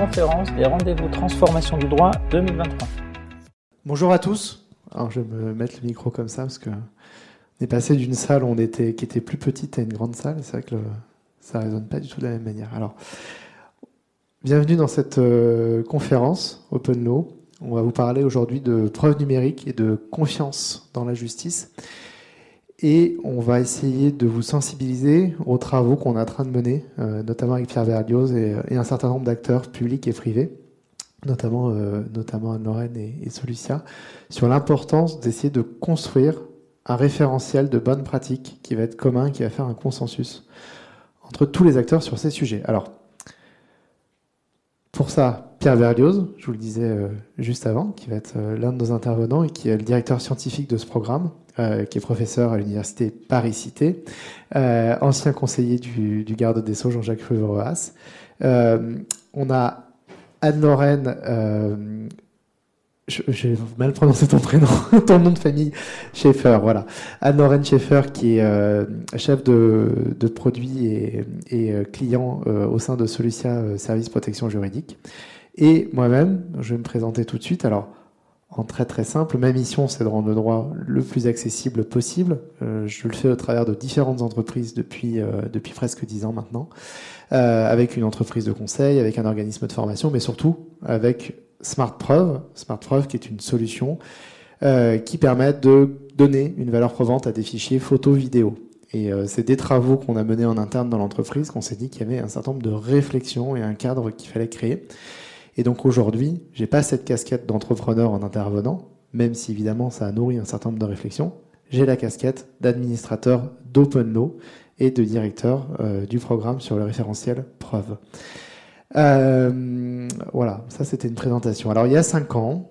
conférence des rendez-vous transformation du droit 2023. Bonjour à tous. Alors je vais me mettre le micro comme ça parce que on est passé d'une salle où on était, qui était plus petite à une grande salle. C'est vrai que ça résonne pas du tout de la même manière. Alors, bienvenue dans cette euh, conférence Open Law. On va vous parler aujourd'hui de preuves numériques et de confiance dans la justice. Et on va essayer de vous sensibiliser aux travaux qu'on est en train de mener, euh, notamment avec Pierre Berlioz et, un certain nombre d'acteurs publics et privés, notamment, euh, notamment Anne-Lorraine et, Solucia, sur l'importance d'essayer de construire un référentiel de bonnes pratiques qui va être commun, qui va faire un consensus entre tous les acteurs sur ces sujets. Alors, pour ça, Pierre Berlioz, je vous le disais euh, juste avant, qui va être l'un de nos intervenants et qui est le directeur scientifique de ce programme, euh, qui est professeur à l'université Paris-Cité, euh, ancien conseiller du, garde des Sceaux, Jean-Jacques Ruvroas. Euh, on a Anne-Lorraine, j'ai mal prononcé ton prénom, ton nom de famille, Schaeffer, voilà. Anne-Lorraine Schaeffer, qui est chef de, de produit et, et client au sein de Solucia Service Protection Juridique. Et moi-même, je vais me présenter tout de suite. Alors, en très très simple. Ma mission, c'est de rendre le droit le plus accessible possible. Euh, je le fais au travers de différentes entreprises depuis, euh, depuis presque dix ans maintenant, euh, avec une entreprise de conseil, avec un organisme de formation, mais surtout avec SmartPreuve, SmartPreuve qui est une solution qui permet de donner une valeur provante à des fichiers photo, vidéo. Et c'est des travaux qu'on a menés en interne dans l'entreprise qu'on s'est dit qu'il y avait un certain nombre de réflexions et un cadre qu'il fallait créer. Et donc aujourd'hui, j'ai pas cette casquette d'entrepreneur en intervenant, même si évidemment ça a nourri un certain nombre de réflexions. J'ai la casquette d'administrateur d'Open Law et de directeur euh, du programme sur le référentiel preuve. Euh, voilà, ça c'était une présentation. Alors il y a cinq ans,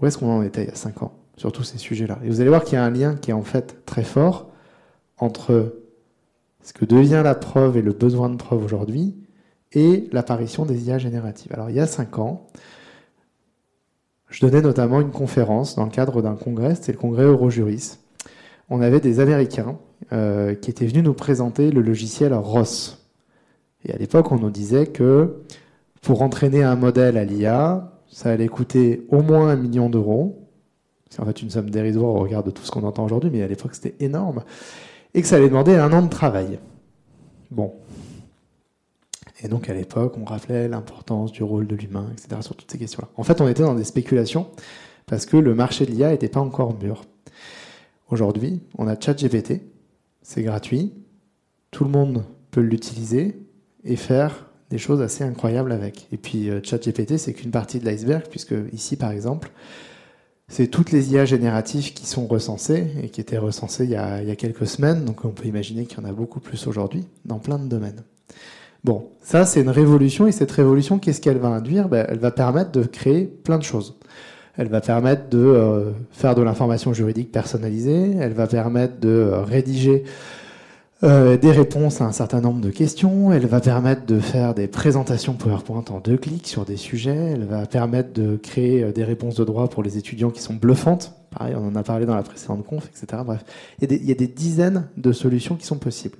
où est-ce qu'on en était il y a cinq ans sur tous ces sujets-là? Et vous allez voir qu'il y a un lien qui est en fait très fort entre ce que devient la preuve et le besoin de preuve aujourd'hui et l'apparition des IA génératives. Alors il y a cinq ans, je donnais notamment une conférence dans le cadre d'un congrès, c'était le congrès Eurojuris. On avait des Américains euh, qui étaient venus nous présenter le logiciel ROS. Et à l'époque, on nous disait que pour entraîner un modèle à l'IA, ça allait coûter au moins un million d'euros. C'est en fait une somme dérisoire au regard de tout ce qu'on entend aujourd'hui, mais à l'époque c'était énorme. Et que ça allait demander un an de travail. Bon, et donc à l'époque, on rappelait l'importance du rôle de l'humain, etc. sur toutes ces questions-là. En fait, on était dans des spéculations parce que le marché de l'IA n'était pas encore mûr. Aujourd'hui, on a ChatGPT, c'est gratuit, tout le monde peut l'utiliser et faire des choses assez incroyables avec. Et puis euh, ChatGPT, c'est qu'une partie de l'iceberg, puisque ici, par exemple, c'est toutes les IA génératives qui sont recensées et qui étaient recensées il y a, il y a quelques semaines, donc on peut imaginer qu'il y en a beaucoup plus aujourd'hui dans plein de domaines. Bon, ça c'est une révolution et cette révolution, qu'est-ce qu'elle va induire? Ben, Elle va permettre de créer plein de choses. Elle va permettre de euh, faire de l'information juridique personnalisée, elle va permettre de euh, rédiger euh, des réponses à un certain nombre de questions, elle va permettre de faire des présentations PowerPoint en deux clics sur des sujets, elle va permettre de créer des réponses de droit pour les étudiants qui sont bluffantes. Pareil, on en a parlé dans la précédente conf, etc. Bref, il y a des dizaines de solutions qui sont possibles.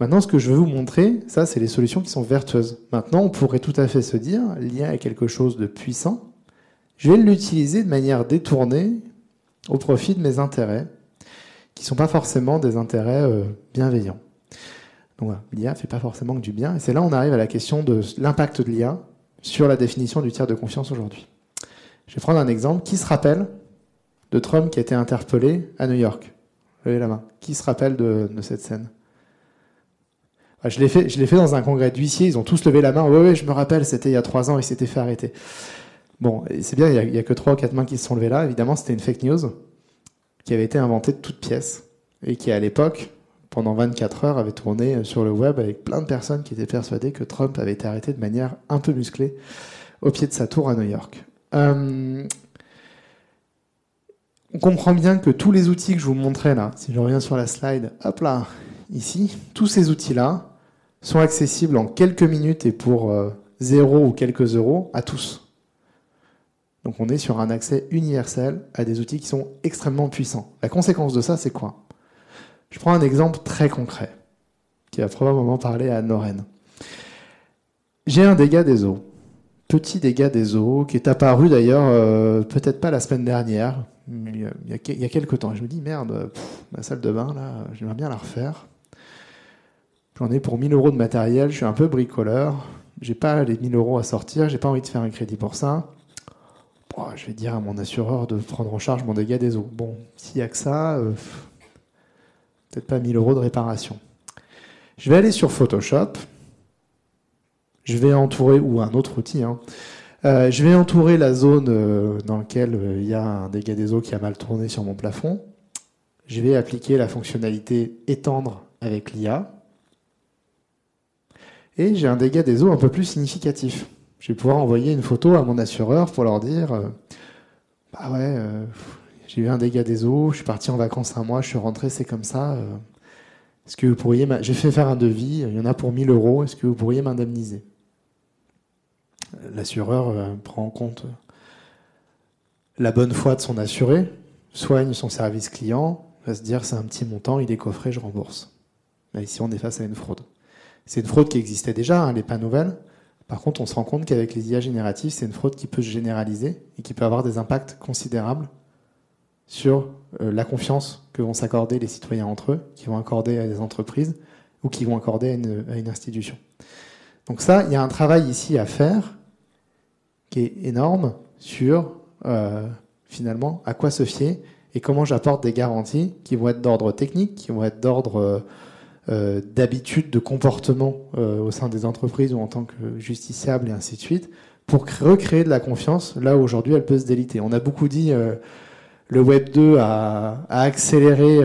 Maintenant, ce que je veux vous montrer, ça, c'est les solutions qui sont vertueuses. Maintenant, on pourrait tout à fait se dire, l'IA est quelque chose de puissant, je vais l'utiliser de manière détournée au profit de mes intérêts, qui ne sont pas forcément des intérêts euh, bienveillants. Donc voilà, l'IA fait pas forcément que du bien, et c'est là on arrive à la question de l'impact de l'IA sur la définition du tiers de confiance aujourd'hui. Je vais prendre un exemple. Qui se rappelle de Trump qui a été interpellé à New York? Levez la main. Qui se rappelle de cette scène? Je l'ai fait, je l'ai fait dans un congrès d'huissiers. Ils ont tous levé la main. Oui, oui, je me rappelle, c'était il y a trois ans, il s'était fait arrêter. Bon, c'est bien, il n'y a, que trois ou quatre mains qui se sont levées là. Évidemment, c'était une fake news qui avait été inventée de toutes pièces et qui, à l'époque, pendant 24 heures, avait tourné sur le web avec plein de personnes qui étaient persuadées que Trump avait été arrêté de manière un peu musclée au pied de sa tour à New York. Euh, on comprend bien que tous les outils que je vous montrais là, si je reviens sur la slide, hop là, ici, tous ces outils-là sont accessibles en quelques minutes et pour euh, zéro ou quelques euros à tous. Donc on est sur un accès universel à des outils qui sont extrêmement puissants. La conséquence de ça, c'est quoi? Je prends un exemple très concret qui va probablement parler à Noren. J'ai un dégât des eaux. petit dégât des eaux qui est apparu d'ailleurs euh, peut-être pas la semaine dernière, mais il y, a, il y a quelques temps. Je me dis merde, ma salle de bain là, j'aimerais bien la refaire. J'en ai pour 1000 euros de matériel, je suis un peu bricoleur, j'ai pas les 1000 euros à sortir, j'ai pas envie de faire un crédit pour ça. je vais dire à mon assureur de prendre en charge mon dégât des eaux. Bon, s'il y a que ça, euh, peut-être pas 1000 euros de réparation. Je vais aller sur Photoshop je vais entourer, ou un autre outil, hein. euh, je vais entourer la zone euh, dans laquelle il y a un dégât des eaux qui a mal tourné sur mon plafond. Je vais appliquer la fonctionnalité étendre avec l'IA. Et j'ai un dégât des eaux un peu plus significatif. Je vais pouvoir envoyer une photo à mon assureur pour leur dire Bah ouais, j'ai eu un dégât des eaux, je suis parti en vacances un mois, je suis rentré, c'est comme ça. Est-ce que vous pourriez. J'ai fait faire un devis, il y en a pour 1000 euros, est-ce que vous pourriez m'indemniser? L'assureur euh, prend en compte la bonne foi de son assuré, soigne son service client, va se dire c'est un petit montant, il est coffré, je rembourse. Ici, on est face à une fraude. C'est une fraude qui existait déjà, hein, elle n'est pas nouvelle. Par contre, on se rend compte qu'avec les IA génératives, c'est une fraude qui peut se généraliser et qui peut avoir des impacts considérables sur euh, la confiance que vont s'accorder les citoyens entre eux, qui vont accorder à des entreprises ou qui vont accorder à une institution. Donc ça, il y a un travail ici à faire qui est énorme sur euh, finalement à quoi se fier et comment j'apporte des garanties qui vont être d'ordre technique, qui vont être d'ordre euh, euh, d'habitude de comportement au sein des entreprises ou en tant que justiciable et ainsi de suite, pour recréer de la confiance là où aujourd'hui elle peut se déliter. On a beaucoup dit le Web 2 a, accéléré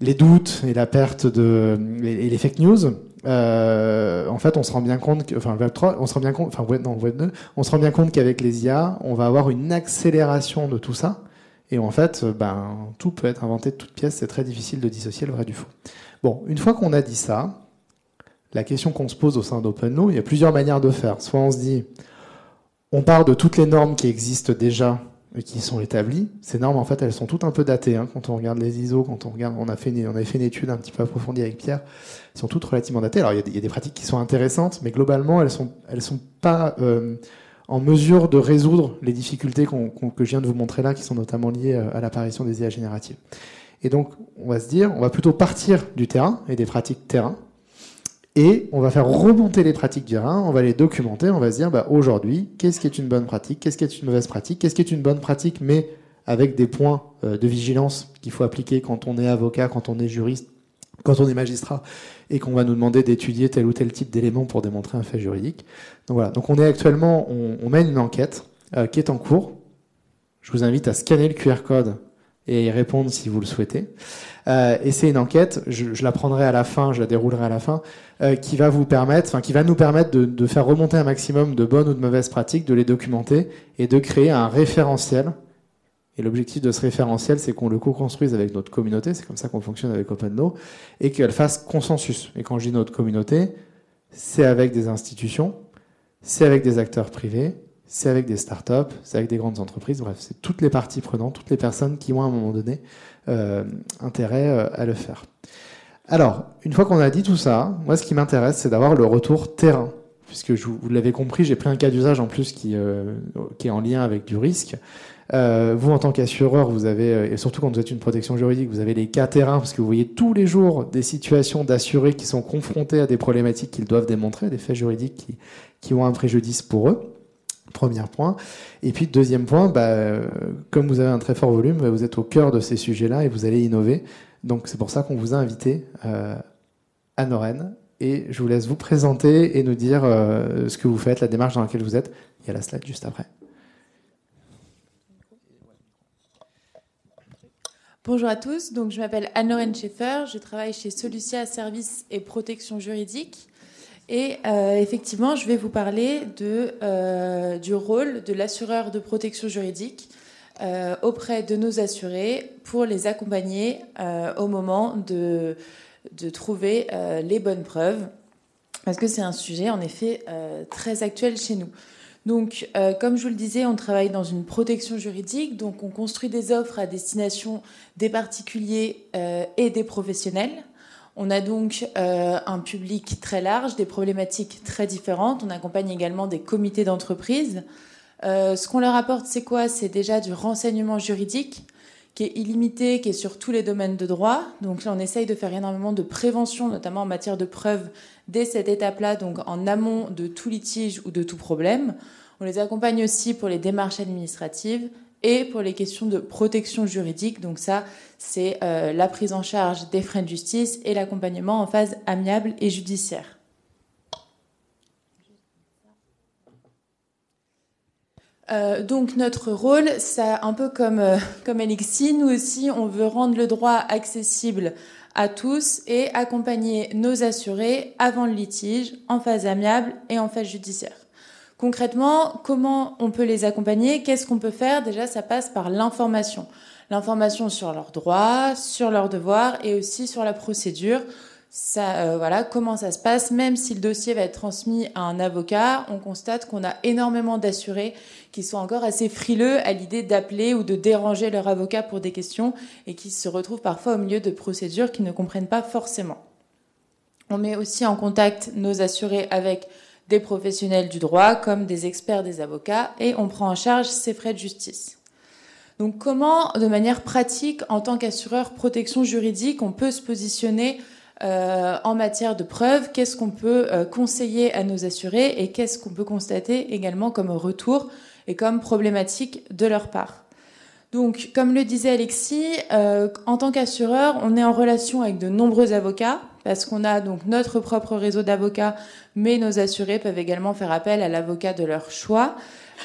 les doutes et la perte de et les fake news. Euh, en fait, on se rend bien compte, que, enfin Web 3, on se rend bien compte, enfin Web 2, on se rend bien compte qu'avec les IA, on va avoir une accélération de tout ça. Et en fait, ben, tout peut être inventé de toutes pièces. C'est très difficile de dissocier le vrai du faux. Bon, une fois qu'on a dit ça, la question qu'on se pose au sein d'OpenLaw, il y a plusieurs manières de faire. Soit on se dit, on part de toutes les normes qui existent déjà qui sont établies. Ces normes, en fait, elles sont toutes un peu datées. Hein. Quand on regarde les ISO, quand on regarde, on a fait une, on fait une étude un petit peu approfondie avec Pierre. Elles sont toutes relativement datées. Alors, il y, a des, pratiques qui sont intéressantes, mais globalement, elles sont, elles sont pas euh, en mesure de résoudre les difficultés que je viens de vous montrer là, qui sont notamment liées euh, à l'apparition des IA génératives. Et donc, on va se dire, on va plutôt partir du terrain et des pratiques terrain, et on va faire remonter les pratiques du terrain, on va les documenter, on va se dire bah, aujourd'hui, qu'est-ce qui est une bonne pratique, qu'est-ce qui est une mauvaise pratique, qu'est-ce qui est une bonne pratique, mais avec des points euh, de vigilance qu'il faut appliquer quand on est avocat, quand on est juriste, quand on est magistrat, et qu'on va nous demander d'étudier tel ou tel type d'éléments pour démontrer un fait juridique. Donc voilà, donc on est actuellement, on, mène une enquête euh, qui est en cours. Je vous invite à scanner le QR code et y répondre si vous le souhaitez. Euh, et c'est une enquête, je, je, la prendrai à la fin, je la déroulerai à la fin, euh, qui va vous permettre, enfin qui va nous permettre de, de, faire remonter un maximum de bonnes ou de mauvaises pratiques, de les documenter et de créer un référentiel. Et l'objectif de ce référentiel, c'est qu'on le co-construise avec notre communauté, c'est comme ça qu'on fonctionne avec OpenNo, et qu'elle fasse consensus. Et quand je dis notre communauté, c'est avec des institutions, c'est avec des acteurs privés, c'est avec des startups, c'est avec des grandes entreprises, bref, c'est toutes les parties prenantes, toutes les personnes qui ont à un moment donné euh, intérêt euh, à le faire. Alors, une fois qu'on a dit tout ça, moi ce qui m'intéresse, c'est d'avoir le retour terrain. Puisque vous l'avez compris, j'ai pris un cas d'usage en plus qui, euh, est en lien avec du risque. Vous, en tant qu'assureur, vous avez, et surtout quand vous êtes une protection juridique, vous avez les cas terrain, parce que vous voyez tous les jours des situations d'assurés qui sont confrontés à des problématiques qu'ils doivent démontrer, des faits juridiques qui ont un préjudice pour eux. Premier point. Et puis deuxième point, bah, comme vous avez un très fort volume, vous êtes au cœur de ces sujets-là et vous allez innover. Donc c'est pour ça qu'on vous a invité euh, à Noren. Et je vous laisse vous présenter et nous dire euh, ce que vous faites, la démarche dans laquelle vous êtes. Il y a la slide juste après. Bonjour à tous, donc je m'appelle Anne-Lorraine Schaeffer, je travaille chez Solucia Services et Protection Juridique. Et euh, effectivement, je vais vous parler euh, du rôle de l'assureur de protection juridique euh, auprès de nos assurés pour les accompagner au moment de, de trouver les bonnes preuves. Parce que c'est un sujet, en effet, très actuel chez nous. Donc, comme je vous le disais, on travaille dans une protection juridique, donc on construit des offres à destination des particuliers et des professionnels. On a donc euh, un public très large, des problématiques très différentes. On accompagne également des comités d'entreprise. Euh, ce qu'on leur apporte, c'est quoi? C'est déjà du renseignement juridique qui est illimité, qui est sur tous les domaines de droit. Donc là, on essaye de faire énormément de prévention, notamment en matière de preuves, dès cette étape-là, donc en amont de tout litige ou de tout problème. On les accompagne aussi pour les démarches administratives et pour les questions de protection juridique. Donc ça, c'est euh, la prise en charge des frais de justice et l'accompagnement en phase amiable et judiciaire. Euh, donc notre rôle, c'est un peu comme, euh, nous aussi, on veut rendre le droit accessible à tous et accompagner nos assurés avant le litige, en phase amiable et en phase judiciaire. Concrètement, comment on peut les accompagner? Qu'est-ce qu'on peut faire? Déjà, ça passe par l'information. L'information sur leurs droits, sur leurs devoirs et aussi sur la procédure. Ça, euh, voilà, comment ça se passe? Même si le dossier va être transmis à un avocat, on constate qu'on a énormément d'assurés qui sont encore assez frileux à l'idée d'appeler ou de déranger leur avocat pour des questions et qui se retrouvent parfois au milieu de procédures qu'ils ne comprennent pas forcément. On met aussi en contact nos assurés avec professionnels du droit comme des experts des avocats et on prend en charge ces frais de justice. Donc comment, de manière pratique, en tant qu'assureur protection juridique, on peut se positionner euh, en matière de preuves, qu'est-ce qu'on peut euh, conseiller à nos assurés et qu'est-ce qu'on peut constater également comme retour et comme problématique de leur part? Donc, comme le disait Alexis, euh, en tant qu'assureur, on est en relation avec de nombreux avocats parce qu'on a donc notre propre réseau d'avocats, mais nos assurés peuvent également faire appel à l'avocat de leur choix.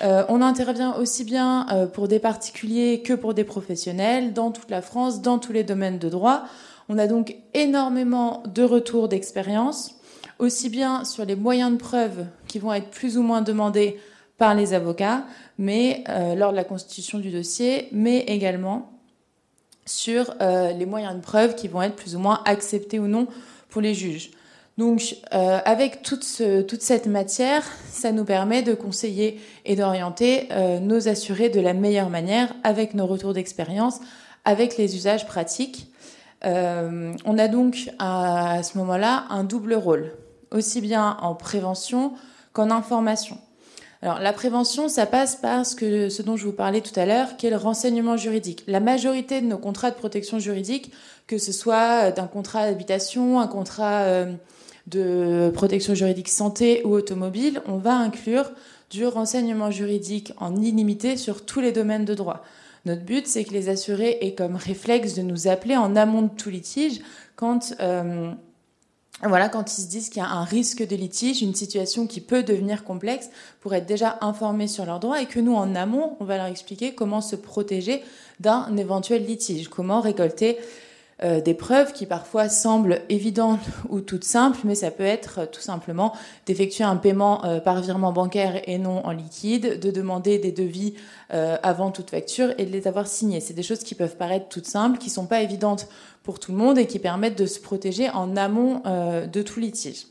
Euh, on intervient aussi bien euh, pour des particuliers que pour des professionnels dans toute la France, dans tous les domaines de droit. On a donc énormément de retours d'expérience, aussi bien sur les moyens de preuve qui vont être plus ou moins demandés par les avocats, mais euh, lors de la constitution du dossier, mais également sur euh, les moyens de preuve qui vont être plus ou moins acceptés ou non pour les juges. Donc, euh, avec toute, toute, cette matière, ça nous permet de conseiller et d'orienter nos assurés de la meilleure manière avec nos retours d'expérience, avec les usages pratiques. on a donc à ce moment-là un double rôle, aussi bien en prévention qu'en information. Alors la prévention, ça passe par ce, que, ce dont je vous parlais tout à l'heure, qui est le renseignement juridique. La majorité de nos contrats de protection juridique, que ce soit d'un contrat d'habitation, un contrat euh, de protection juridique santé ou automobile, on va inclure du renseignement juridique en illimité sur tous les domaines de droit. Notre but, c'est que les assurés aient comme réflexe de nous appeler en amont de tout litige quand euh, voilà, quand ils se disent qu'il y a un risque de litige, une situation qui peut devenir complexe, pour être déjà informés sur leurs droits et que nous, en amont, on va leur expliquer comment se protéger d'un éventuel litige, comment récolter euh, des preuves qui parfois semblent évidentes ou toutes simples, mais ça peut être euh, tout simplement d'effectuer un paiement euh, par virement bancaire et non en liquide, de demander des devis avant toute facture et de les avoir signés. C'est des choses qui peuvent paraître toutes simples, qui sont pas évidentes pour tout le monde et qui permettent de se protéger en amont de tout litige.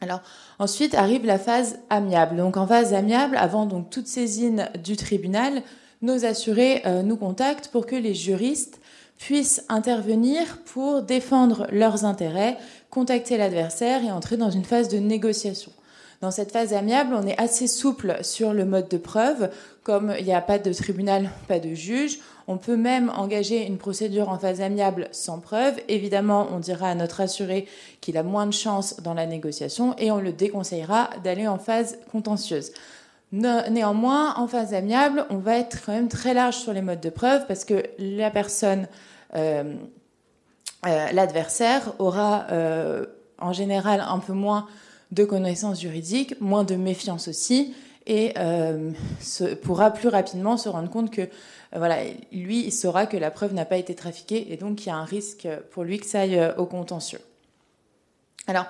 Alors ensuite arrive la phase amiable. Donc en phase amiable, avant donc toute saisine du tribunal, nos assurés nous contactent pour que les juristes puissent intervenir pour défendre leurs intérêts, contacter l'adversaire et entrer dans une phase de négociation. Dans cette phase amiable, on est assez souple sur le mode de preuve. Comme il n'y a pas de tribunal, pas de juge, on peut même engager une procédure en phase amiable sans preuve. Évidemment, on dira à notre assuré qu'il a moins de chance dans la négociation et on le déconseillera d'aller en phase contentieuse. Néanmoins, en phase amiable, on va être quand même très large sur les modes de preuve parce que la personne euh, euh, l'adversaire aura euh, en général un peu moins de connaissances juridiques, moins de méfiance aussi, et pourra plus rapidement se rendre compte que voilà, lui, il saura que la preuve n'a pas été trafiquée, et donc il y a un risque pour lui que ça aille au contentieux. Alors,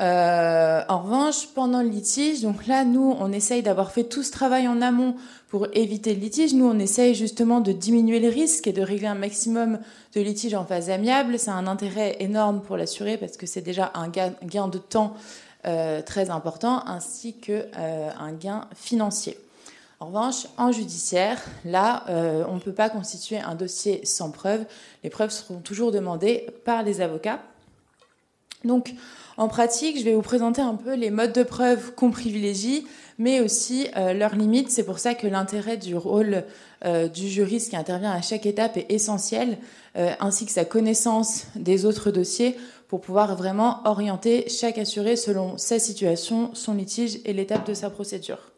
euh, en revanche, pendant le litige, donc là, nous, on essaye d'avoir fait tout ce travail en amont pour éviter le litige. Nous, on essaye justement de diminuer les risques et de régler un maximum de litiges en phase amiable. C'est un intérêt énorme pour l'assuré parce que c'est déjà un gain, de temps euh, très important ainsi que euh, un gain financier. En revanche, en judiciaire, là, on ne peut pas constituer un dossier sans preuve. Les preuves seront toujours demandées par les avocats Donc, en pratique, je vais vous présenter un peu les modes de preuve qu'on privilégie, mais aussi euh, leurs limites. C'est pour ça que l'intérêt du rôle euh, du juriste qui intervient à chaque étape est essentiel, euh, ainsi que sa connaissance des autres dossiers pour pouvoir vraiment orienter chaque assuré selon sa situation, son litige et l'étape de sa procédure.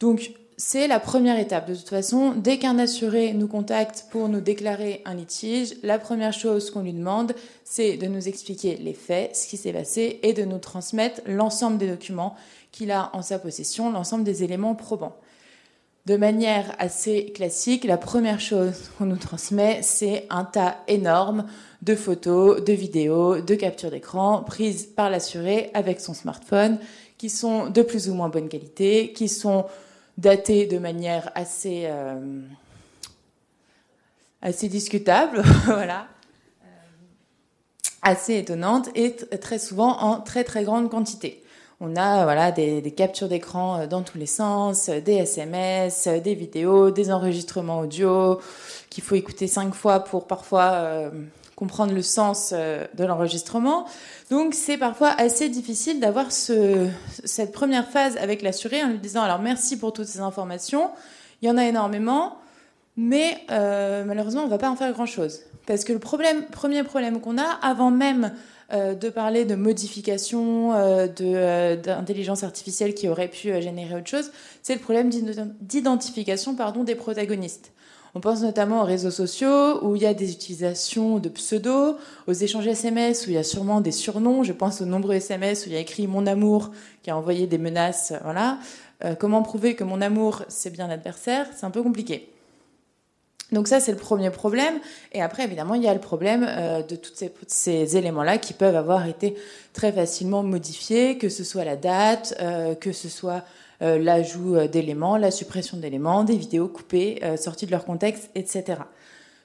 Donc, c'est la première étape. De toute façon, dès qu'un assuré nous contacte pour nous déclarer un litige, la première chose qu'on lui demande, c'est de nous expliquer les faits, ce qui s'est passé, et de nous transmettre l'ensemble des documents qu'il a en sa possession, l'ensemble des éléments probants. De manière assez classique, la première chose qu'on nous transmet, c'est un tas énorme de photos, de vidéos, de captures d'écran prises par l'assuré avec son smartphone, qui sont de plus ou moins bonne qualité, qui sont daté de manière assez, euh, assez discutable, voilà, euh, assez étonnante et très souvent en très très grande quantité. On a voilà des, captures d'écran euh, dans tous les sens, des SMS, des vidéos, des enregistrements audio qu'il faut écouter cinq fois pour parfois comprendre le sens de l'enregistrement. Donc c'est parfois assez difficile d'avoir ce, cette première phase avec l'assuré en lui disant alors merci pour toutes ces informations, il y en a énormément, mais euh, malheureusement on ne va pas en faire grand-chose. Parce que le problème, premier problème qu'on a, avant même euh, de parler de modification euh, d'intelligence artificielle qui aurait pu générer autre chose, c'est le problème d'identification pardon, des protagonistes. On pense notamment aux réseaux sociaux où il y a des utilisations de pseudos, aux échanges SMS où il y a sûrement des surnoms. Je pense aux nombreux SMS où il y a écrit mon amour qui a envoyé des menaces. Voilà. Euh, comment prouver que mon amour c'est bien l'adversaire? C'est un peu compliqué. Donc ça, c'est le premier problème. Et après, évidemment, il y a le problème euh, de tous ces, éléments-là qui peuvent avoir été très facilement modifiés, que ce soit la date, euh, que ce soit l'ajout euh, d'éléments, la suppression d'éléments, des vidéos coupées, euh, sorties de leur contexte, etc.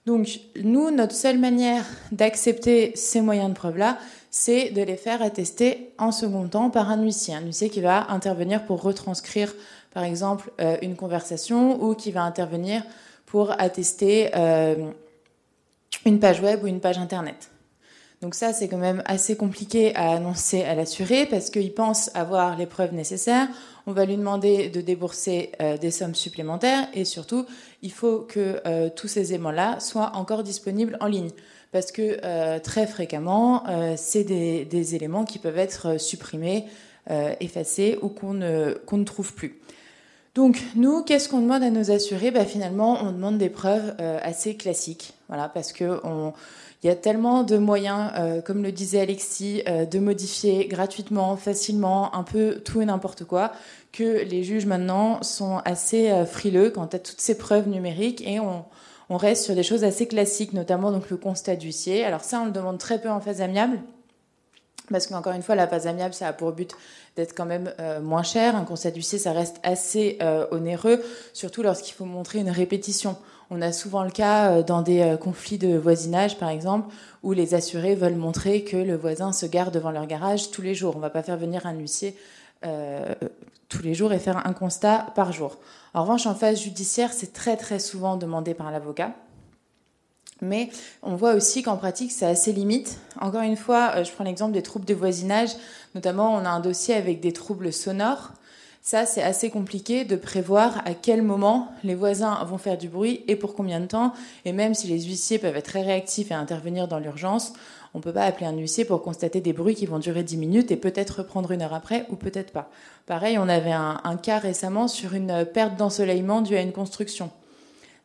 Donc nous, notre seule manière d'accepter ces moyens de preuve-là, c'est de les faire attester en second temps par un huissier, un huissier qui va intervenir pour retranscrire, par exemple, une conversation ou qui va intervenir pour attester une page web ou une page internet. Donc ça, c'est quand même assez compliqué à annoncer à l'assuré parce qu'il pense avoir les preuves nécessaires. On va lui demander de débourser euh, des sommes supplémentaires et surtout, il faut que euh, tous ces éléments-là soient encore disponibles en ligne parce que euh, très fréquemment, c'est des, éléments qui peuvent être supprimés, effacés ou qu'on ne, qu'on ne trouve plus. Donc nous, qu'est-ce qu'on demande à nos assurés? Bah, Finalement, on demande des preuves assez classiques, voilà, parce que on, il y a tellement de moyens, euh, comme le disait Alexis, euh, de modifier gratuitement, facilement, un peu tout et n'importe quoi, que les juges maintenant sont assez euh, frileux quant à toutes ces preuves numériques et on, on, reste sur des choses assez classiques, notamment donc le constat d'huissier. Alors ça, on le demande très peu en phase amiable. Parce qu'encore une fois, la phase amiable, ça a pour but d'être quand même moins cher. Un constat d'huissier, ça reste assez onéreux, surtout lorsqu'il faut montrer une répétition. On a souvent le cas euh, dans des euh, conflits de voisinage, par exemple, où les assurés veulent montrer que le voisin se garde devant leur garage tous les jours. On ne va pas faire venir un huissier euh, tous les jours et faire un constat par jour. En revanche, en phase judiciaire, c'est très très souvent demandé par l'avocat. Mais on voit aussi qu'en pratique, c'est assez limite. Encore une fois, je prends l'exemple des troubles de voisinage. Notamment, on a un dossier avec des troubles sonores. Ça, c'est assez compliqué de prévoir à quel moment les voisins vont faire du bruit et pour combien de temps. Et même si les huissiers peuvent être très réactifs et intervenir dans l'urgence, on ne peut pas appeler un huissier pour constater des bruits qui vont durer 10 minutes et peut-être reprendre une heure après ou peut-être pas. Pareil, on avait un cas récemment sur une perte d'ensoleillement due à une construction.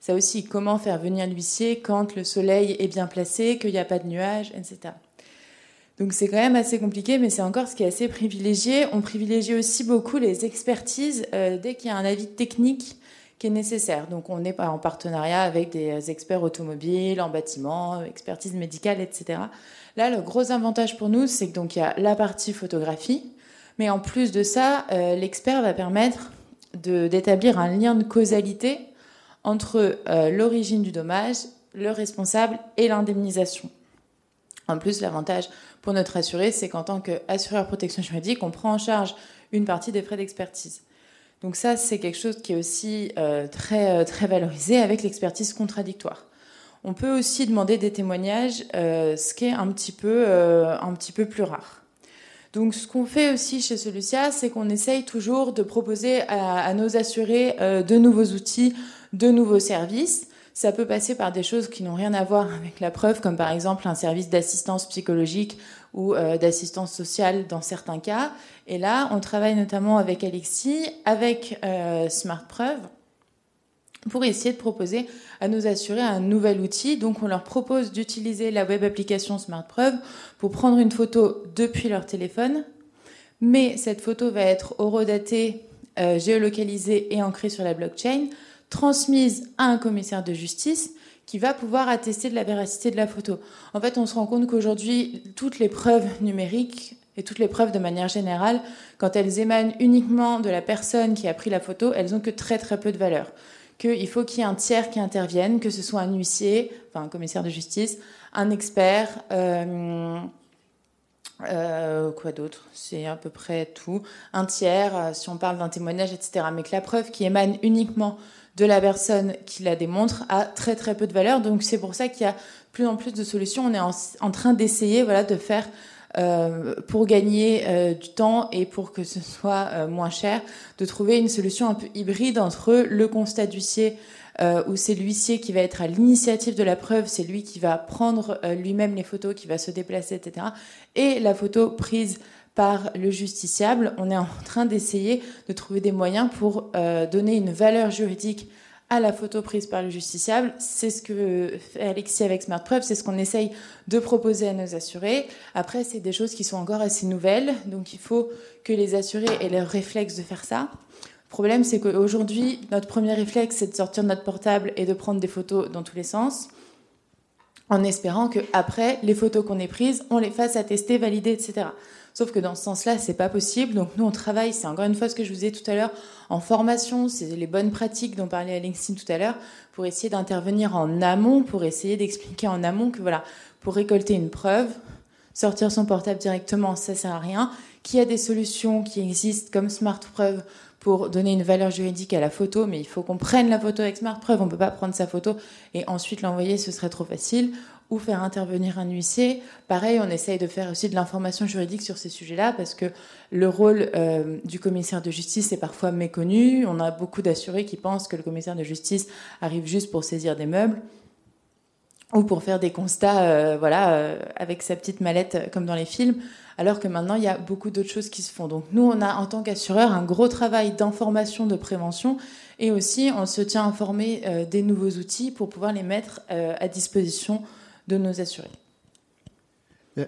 Ça aussi, comment faire venir l'huissier quand le soleil est bien placé, qu'il n'y a pas de nuages, etc. Donc c'est quand même assez compliqué, mais c'est encore ce qui est assez privilégié. On privilégie aussi beaucoup les expertises euh, dès qu'il y a un avis technique qui est nécessaire. Donc on est en partenariat avec des experts automobiles, en bâtiment, expertise médicale, etc. Là, le gros avantage pour nous, c'est que donc il y a la partie photographie, mais en plus de ça, euh, l'expert va permettre d'établir un lien de causalité entre euh, l'origine du dommage, le responsable et l'indemnisation. En plus, l'avantage pour notre assuré, c'est qu'en tant qu'assureur protection juridique, on prend en charge une partie des frais d'expertise. Donc ça, c'est quelque chose qui est aussi euh, très, euh, très valorisé avec l'expertise contradictoire. On peut aussi demander des témoignages, ce qui est un petit peu, un petit peu plus rare. Donc, ce qu'on fait aussi chez Solucia, c'est qu'on essaye toujours de proposer à, nos assurés de nouveaux outils, de nouveaux services. Ça peut passer par des choses qui n'ont rien à voir avec la preuve, comme par exemple un service d'assistance psychologique ou euh, d'assistance sociale dans certains cas. Et là, on travaille notamment avec Alexis, avec euh, Smart Preuve, pour essayer de proposer à nos assurés un nouvel outil. Donc, on leur propose d'utiliser la web application Smart Preuve pour prendre une photo depuis leur téléphone. Mais cette photo va être horodatée, euh, géolocalisée et ancrée sur la blockchain, transmise à un commissaire de justice qui va pouvoir attester de la véracité de la photo. En fait, on se rend compte qu'aujourd'hui, toutes les preuves numériques et toutes les preuves de manière générale, quand elles émanent uniquement de la personne qui a pris la photo, elles ont que très très peu de valeur. Qu'il faut qu'il y ait un tiers qui intervienne, que ce soit un huissier, enfin un commissaire de justice, un expert, euh, euh, quoi d'autre? C'est à peu près tout. Un tiers, euh, si on parle d'un témoignage, etc. Mais que la preuve qui émane uniquement de la personne qui la démontre a très très peu de valeur. Donc c'est pour ça qu'il y a plus en plus de solutions. On est en, train d'essayer de faire euh, pour gagner euh, du temps et pour que ce soit euh, moins cher, de trouver une solution un peu hybride entre le constat d'huissier où c'est l'huissier qui va être à l'initiative de la preuve, c'est lui qui va prendre lui-même les photos, qui va se déplacer, etc. Et la photo prise par le justiciable. On est en train d'essayer de trouver des moyens pour euh, donner une valeur juridique à la photo prise par le justiciable. C'est ce que fait Alexis avec Smart c'est ce qu'on essaye de proposer à nos assurés. Après, c'est des choses qui sont encore assez nouvelles, donc il faut que les assurés aient le réflexe de faire ça. Le problème, c'est qu'aujourd'hui, notre premier réflexe, c'est de sortir notre portable et de prendre des photos dans tous les sens, en espérant que après, les photos qu'on ait prises, on les fasse attester, valider, etc. Sauf que dans ce sens-là, c'est pas possible. Donc nous, on travaille, c'est encore une fois ce que je vous disais tout à l'heure, en formation, c'est les bonnes pratiques dont parlait Alexine tout à l'heure, pour essayer d'intervenir en amont, pour essayer d'expliquer en amont que voilà, pour récolter une preuve, sortir son portable directement, ça sert à rien. Qu'il y a des solutions qui existent comme Smart Preuve pour donner une valeur juridique à la photo, mais il faut qu'on prenne la photo avec Smart Preuve. On ne peut pas prendre sa photo et ensuite l'envoyer, ce serait trop facile ou faire intervenir un huissier. Pareil, on essaye de faire aussi de l'information juridique sur ces sujets-là parce que le rôle euh, du commissaire de justice est parfois méconnu. On a beaucoup d'assurés qui pensent que le commissaire de justice arrive juste pour saisir des meubles ou pour faire des constats, euh, voilà, euh, avec sa petite mallette comme dans les films, alors que maintenant il y a beaucoup d'autres choses qui se font. Donc nous, on a en tant qu'assureur un gros travail d'information, de prévention, et aussi on se tient informé des nouveaux outils pour pouvoir les mettre à disposition de nos assurés.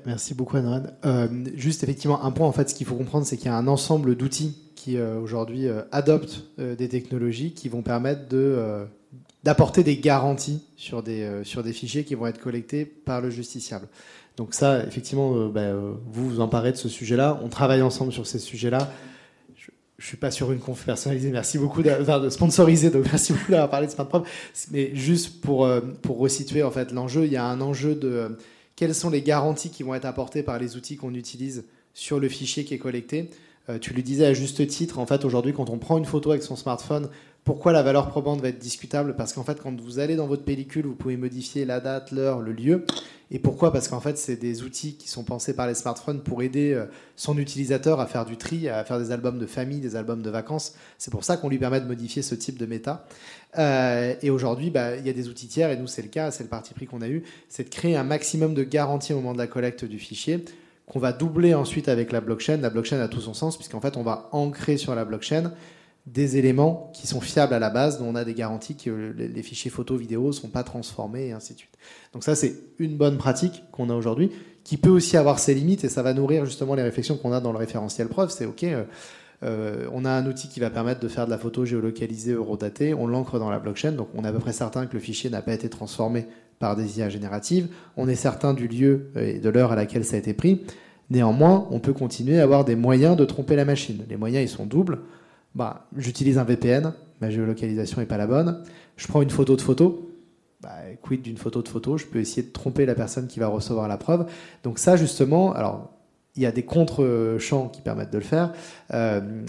Merci beaucoup, Anne. Euh, juste effectivement, un point, en fait, ce qu'il faut comprendre, c'est qu'il y a un ensemble d'outils qui euh, aujourd'hui euh, adoptent des technologies qui vont permettre d'apporter des garanties sur des, sur des fichiers qui vont être collectés par le justiciable. Donc ça, effectivement, bah, vous vous emparez de ce sujet-là. On travaille ensemble sur ces sujets-là. Je suis pas sur une conf personnalisée. Merci beaucoup de, de sponsoriser. Donc merci beaucoup d'avoir parlé de SmartProv. Mais juste pour euh, pour resituer en fait l'enjeu, il y a un enjeu de euh, quelles sont les garanties qui vont être apportées par les outils qu'on utilise sur le fichier qui est collecté. Euh, tu lui disais à juste titre, en fait, aujourd'hui, quand on prend une photo avec son smartphone, pourquoi la valeur probante va être discutable? Parce qu'en fait, quand vous allez dans votre pellicule, vous pouvez modifier la date, l'heure, le lieu. Et pourquoi? Parce qu'en fait, c'est des outils qui sont pensés par les smartphones pour aider euh, son utilisateur à faire du tri, à faire des albums de famille, des albums de vacances. C'est pour ça qu'on lui permet de modifier ce type de méta. Euh, et aujourd'hui, bah, il y a des outils tiers, et nous, c'est le cas, c'est le parti pris qu'on a eu, c'est de créer un maximum de garanties au moment de la collecte du fichier qu'on va doubler ensuite avec la blockchain. La blockchain a tout son sens, puisqu'en fait, on va ancrer sur la blockchain des éléments qui sont fiables à la base, dont on a des garanties que les fichiers photos, vidéos ne sont pas transformés, et ainsi de suite. Donc ça, c'est une bonne pratique qu'on a aujourd'hui, qui peut aussi avoir ses limites, et ça va nourrir justement les réflexions qu'on a dans le référentiel preuve. C'est OK, euh, euh, on a un outil qui va permettre de faire de la photo géolocalisée, eurodatée, on l'ancre dans la blockchain, donc on est à peu près certain que le fichier n'a pas été transformé par des IA génératives, on est certain du lieu et de l'heure à laquelle ça a été pris. Néanmoins, on peut continuer à avoir des moyens de tromper la machine. Les moyens, ils sont doubles bah, j'utilise un VPN, ma géolocalisation n'est pas la bonne. Je prends une photo de photo, bah, quid d'une photo de photo, je peux essayer de tromper la personne qui va recevoir la preuve. Donc ça, justement, alors il y a des contre-champs qui permettent de le faire. Euh,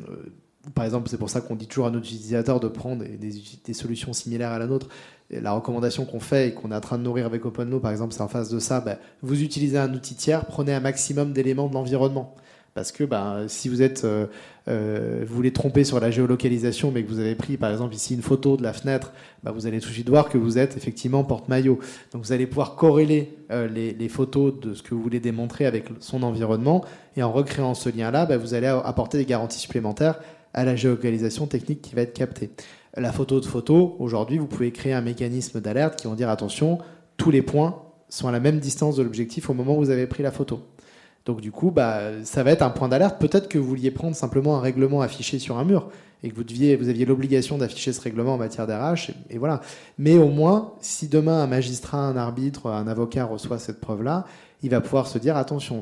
par exemple, c'est pour ça qu'on dit toujours à nos utilisateurs de prendre des, solutions similaires à la nôtre. la recommandation qu'on fait et qu'on est en train de nourrir avec OpenLaw, par exemple, c'est en face de ça. Ben, vous utilisez un outil tiers, prenez un maximum d'éléments de l'environnement. Parce que bah, si vous êtes, euh, euh, vous voulez tromper sur la géolocalisation, mais que vous avez pris par exemple ici une photo de la fenêtre, bah, vous allez tout de suite voir que vous êtes effectivement porte-maillot. Donc vous allez pouvoir corréler euh, les, photos de ce que vous voulez démontrer avec son environnement, et en recréant ce lien-là, bah, vous allez apporter des garanties supplémentaires à la géolocalisation technique qui va être captée. La photo de photo, aujourd'hui, vous pouvez créer un mécanisme d'alerte qui va dire attention, tous les points sont à la même distance de l'objectif au moment où vous avez pris la photo. Donc du coup, bah, ça va être un point d'alerte. Peut-être que vous vouliez prendre simplement un règlement affiché sur un mur et que vous, deviez, vous aviez l'obligation d'afficher ce règlement en matière d'RH. Et, et, voilà. Mais au moins, si demain un magistrat, un arbitre, un avocat reçoit cette preuve-là, il va pouvoir se dire attention,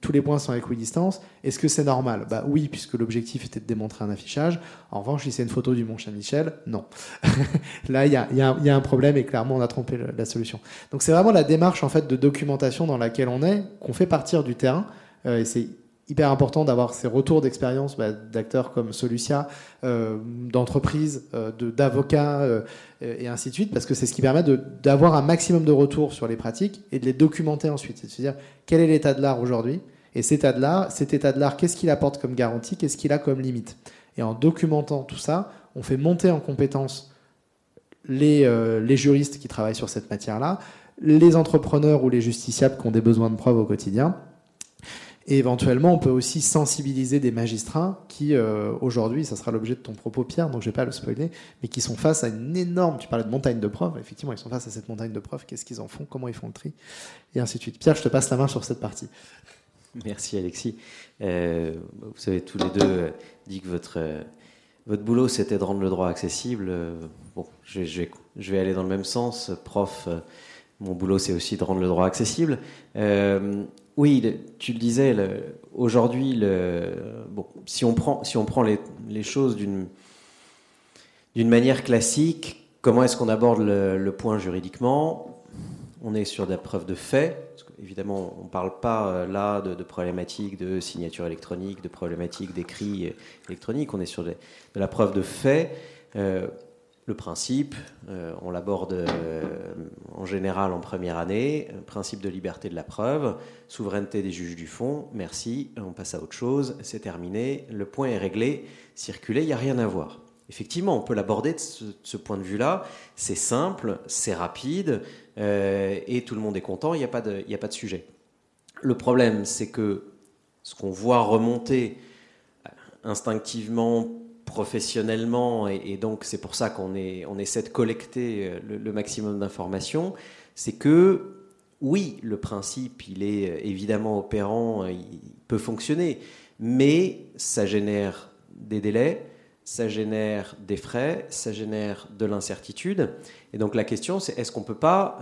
tous les points sont à équidistance. Est-ce que c'est normal? Bah oui, puisque l'objectif était de démontrer un affichage. En revanche, si c'est une photo du Mont Saint-Michel, non. Là, il y a, un problème et clairement, on a trompé la solution. Donc c'est vraiment la démarche en fait de documentation dans laquelle on est, qu'on fait partir du terrain. Euh, et c'est hyper important d'avoir ces retours d'expérience bah, d'acteurs comme Solucia, euh, d'entreprises, euh, d'avocats euh, et ainsi de suite, parce que c'est ce qui permet d'avoir un maximum de retours sur les pratiques et de les documenter ensuite. C'est-à-dire quel est l'état de l'art aujourd'hui? Et cet état de l'art, cet état de l'art, qu'est-ce qu'il apporte comme garantie, qu'est-ce qu'il a comme limite? Et en documentant tout ça, on fait monter en compétence les, les juristes qui travaillent sur cette matière-là, les entrepreneurs ou les justiciables qui ont des besoins de preuves au quotidien et éventuellement, on peut aussi sensibiliser des magistrats qui, euh, aujourd'hui, ça sera l'objet de ton propos, Pierre, donc je ne vais pas le spoiler, mais qui sont face à une énorme, tu parlais de montagne de preuves, effectivement, ils sont face à cette montagne de preuves, qu'est-ce qu'ils en font, comment ils font le tri, et ainsi de suite. Pierre, je te passe la main sur cette partie. Merci Alexis. Euh, vous avez tous les deux euh, dit que votre, votre boulot, c'était de rendre le droit accessible. bon, je, je, je, vais aller dans le même sens. Prof, mon boulot, c'est aussi de rendre le droit accessible. Oui, tu le disais, aujourd'hui, bon, si on prend, si on prend les, choses d'une manière classique, comment est-ce qu'on aborde le, point juridiquement? On est sur des preuves de fait. évidemment, on ne parle pas euh, là de, problématiques de signature électronique, de problématiques d'écrit électronique. On est sur de la preuve de fait. Euh, le principe, euh, on l'aborde euh, en général en première année, principe de liberté de la preuve, souveraineté des juges du fond, merci, on passe à autre chose, c'est terminé, le point est réglé, circuler, il n'y a rien à voir. Effectivement, on peut l'aborder de ce, point de vue-là, c'est simple, c'est rapide, euh, et tout le monde est content, il n'y a, pas de, a pas de sujet. Le problème, c'est que ce qu'on voit remonter instinctivement professionnellement, et, donc c'est pour ça qu'on on essaie de collecter euh, le, maximum d'informations, c'est que oui, le principe, il est euh, évidemment opérant, euh, il peut fonctionner, mais ça génère des délais, ça génère des frais, ça génère de l'incertitude. Et donc la question, c'est est-ce qu'on ne peut pas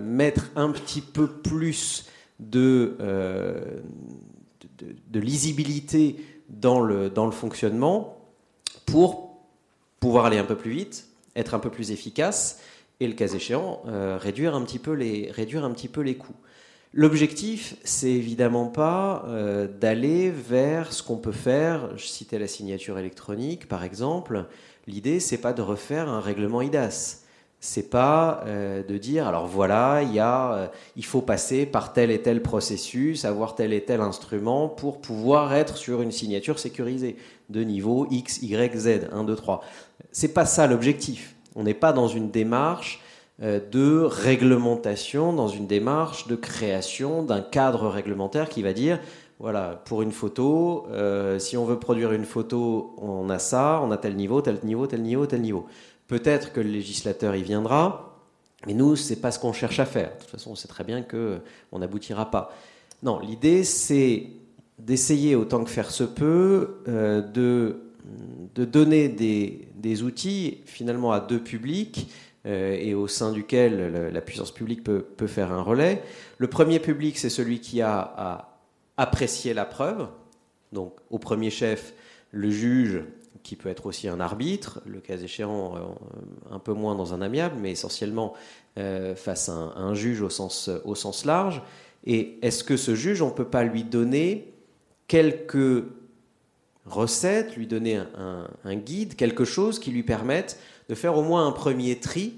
mettre un petit peu plus de, de, lisibilité dans le, dans le fonctionnement pour pouvoir aller un peu plus vite, être un peu plus efficace et, le cas échéant, euh, réduire, un petit peu les, coûts. L'objectif, c'est évidemment pas euh, d'aller vers ce qu'on peut faire. Je citais la signature électronique, par exemple. L'idée, c'est pas de refaire un règlement IDAS. C'est pas euh, de dire alors voilà, il faut passer par tel et tel processus, avoir tel et tel instrument pour pouvoir être sur une signature sécurisée de niveau X, Y, Z, 1, 2, 3. C'est pas ça l'objectif. On n'est pas dans une démarche euh, de réglementation, dans une démarche de création d'un cadre réglementaire qui va dire, voilà, pour une photo, euh, si on veut produire une photo, on a ça, on a tel niveau, tel niveau, tel niveau, tel niveau. Peut-être que le législateur y viendra, mais nous, c'est pas ce qu'on cherche à faire. De toute façon, on sait très bien qu'on n'aboutira pas. Non, l'idée, c'est d'essayer autant que faire se peut euh, de, de, donner des, des, outils finalement à deux publics euh, et au sein duquel la puissance publique peut, peut, faire un relais. Le premier public, c'est celui qui a à apprécier la preuve, donc au premier chef, le juge qui peut être aussi un arbitre, le cas échéant euh, un peu moins dans un amiable, mais essentiellement face à un, juge au sens, au sens large. Et est-ce que ce juge, on ne peut pas lui donner quelques recette, lui donner un, guide, quelque chose qui lui permette de faire au moins un premier tri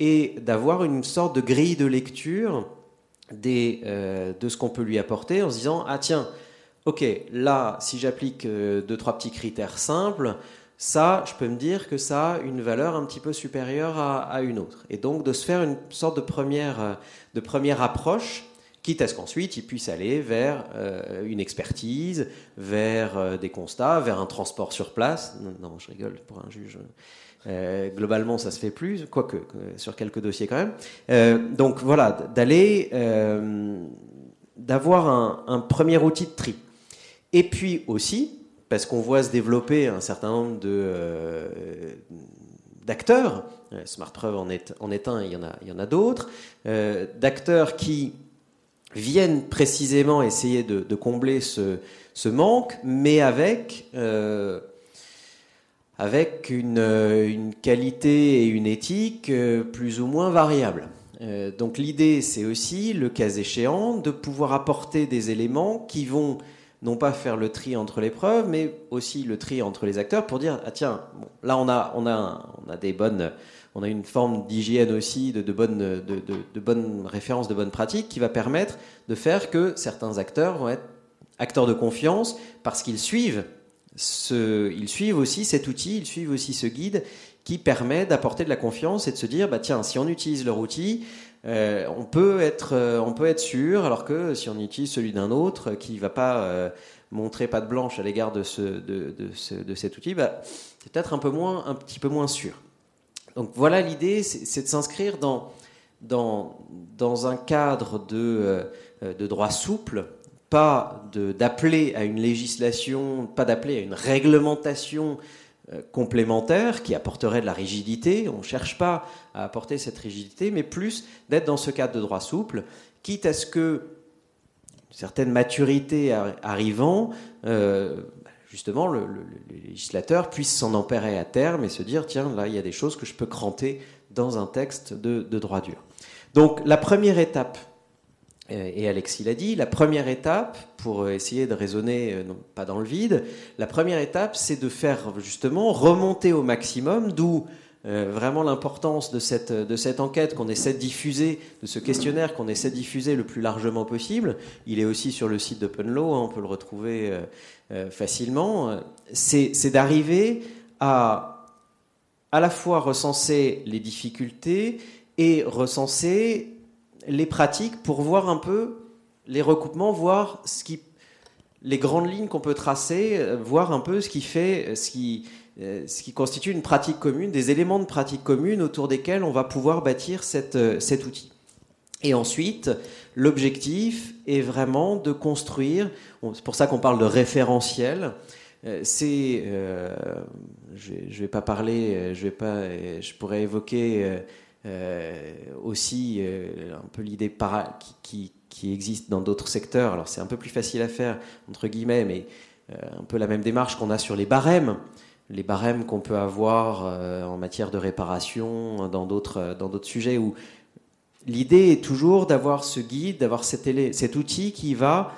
et d'avoir une sorte de grille de lecture euh, de ce qu'on peut lui apporter en se disant ah tiens ok là si j'applique euh, deux trois petits critères simples ça je peux me dire que ça a une valeur un petit peu supérieure à, une autre. Et donc de se faire une sorte de première euh, de première approche quitte à ce qu'ensuite il puisse aller vers une expertise, vers des constats, vers un transport sur place. Non, je rigole pour un juge. Euh, globalement, ça se fait plus, quoique euh, sur quelques dossiers quand même. Euh, donc voilà, d'aller, d'avoir un, premier outil de tri. Et puis aussi, parce qu'on voit se développer un certain nombre d'acteurs, SmartPreuve en est, en est un, il y en a, il y en a d'autres, d'acteurs qui viennent précisément essayer de, combler ce, manque, mais avec euh, une, qualité et une éthique euh, plus ou moins variables. Euh, donc l'idée, c'est aussi, le cas échéant, de pouvoir apporter des éléments qui vont non pas faire le tri entre les preuves, mais aussi le tri entre les acteurs pour dire ah tiens, là on a des bonnes on a une forme d'hygiène aussi, de, bonnes, références, de bonnes pratiques qui va permettre de faire que certains acteurs vont être acteurs de confiance parce qu'ils suivent suivent aussi cet outil, ils suivent aussi ce guide qui permet d'apporter de la confiance et de se dire, bah tiens, si on utilise leur outil, euh, on, peut être, euh, on peut être sûr, alors que si on utilise celui d'un autre qui ne va pas euh, montrer pas de blanche à l'égard de, cet outil, bah, c'est peut-être un, peu moins, un petit peu moins sûr. Donc voilà l'idée, c'est de s'inscrire dans, un cadre de, de droit souple pas d'appeler à une législation, pas d'appeler à une réglementation euh, complémentaire qui apporterait de la rigidité. On ne cherche pas à apporter cette rigidité, mais plus d'être dans ce cadre de droit souple, quitte à ce que certaines maturités arrivant, euh, justement, le, législateur puisse s'en emparer à terme et se dire tiens, là, il y a des choses que je peux cranter dans un texte de droit dur. Donc, la première étape euh, et Alexis l'a dit, la première étape, pour essayer de raisonner euh, pas dans le vide, la première étape, c'est de faire justement remonter au maximum, d'où euh, vraiment l'importance de cette, de cette enquête qu'on essaie de diffuser, de ce questionnaire qu'on essaie de diffuser le plus largement possible. Il est aussi sur le site d'OpenLaw, hein, on peut le retrouver facilement. C'est d'arriver à à la fois recenser les difficultés et recenser les pratiques pour voir un peu les recoupements, voir ce qui, les grandes lignes qu'on peut tracer, euh, voir un peu ce qui fait, euh, ce qui, euh, ce qui constitue une pratique commune, des éléments de pratique commune autour desquels on va pouvoir bâtir cette, cet outil. Et ensuite, l'objectif est vraiment de construire, c'est pour ça qu'on parle de référentiel, c'est, je ne vais pas parler, je, vais pas, je pourrais évoquer euh, aussi euh, un peu l'idée qui, qui, existe dans d'autres secteurs. Alors c'est un peu plus facile à faire, entre guillemets, mais euh, un peu la même démarche qu'on a sur les barèmes les barèmes qu'on peut avoir en matière de réparation dans d'autres dans d'autres sujets où l'idée est toujours d'avoir ce guide, d'avoir cet, outil qui va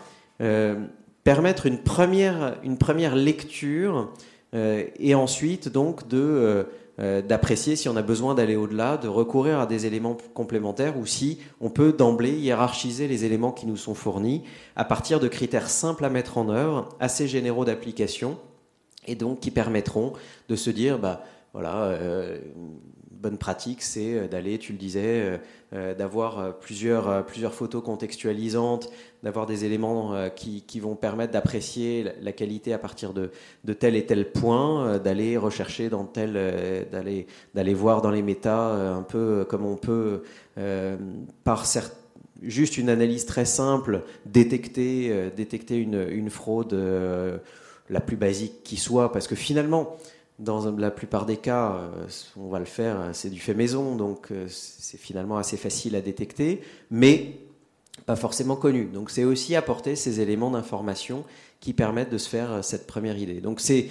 permettre une première une première lecture et ensuite donc de euh, d'apprécier si on a besoin d'aller au-delà, de recourir à des éléments complémentaires ou si on peut d'emblée hiérarchiser les éléments qui nous sont fournis à partir de critères simples à mettre en œuvre, assez généraux d'application et donc qui permettront de se dire bah voilà euh, bonne pratique, c'est euh, d'aller, tu le disais, euh, d'avoir plusieurs, plusieurs photos contextualisantes, d'avoir des éléments qui, qui vont permettre d'apprécier la qualité à partir de, de tel et tel point, d'aller rechercher dans tel, d'aller, d'aller voir dans les méta un peu comme on peut, par juste une analyse très simple, détecter, détecter une, une fraude la plus basique qui soit, parce que finalement, dans la plupart des cas, euh, on va le faire, c'est du fait maison, donc euh, c'est finalement assez facile à détecter, mais pas forcément connu. Donc c'est aussi apporter ces éléments d'information qui permettent de se faire euh, cette première idée. Donc c'est,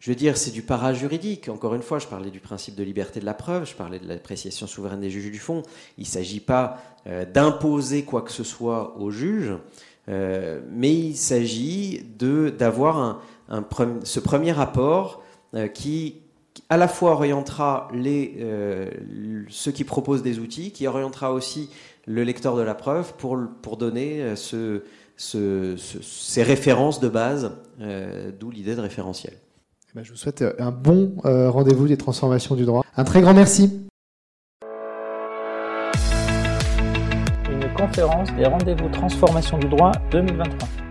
je veux dire, c'est du para-juridique. Encore une fois, je parlais du principe de liberté de la preuve, je parlais de l'appréciation souveraine des juges du fond. Il ne s'agit pas d'imposer quoi que ce soit aux juges, mais il s'agit d'avoir un, un, ce premier rapport qui à la fois orientera les, ceux qui proposent des outils, qui orientera aussi le lecteur de la preuve pour, pour donner ce, ce, ces références de base, d'où l'idée de référentiel. Eh ben, je vous souhaite un bon rendez-vous des transformations du droit. Un très grand merci. Conférence des rendez-vous transformation du droit 2023.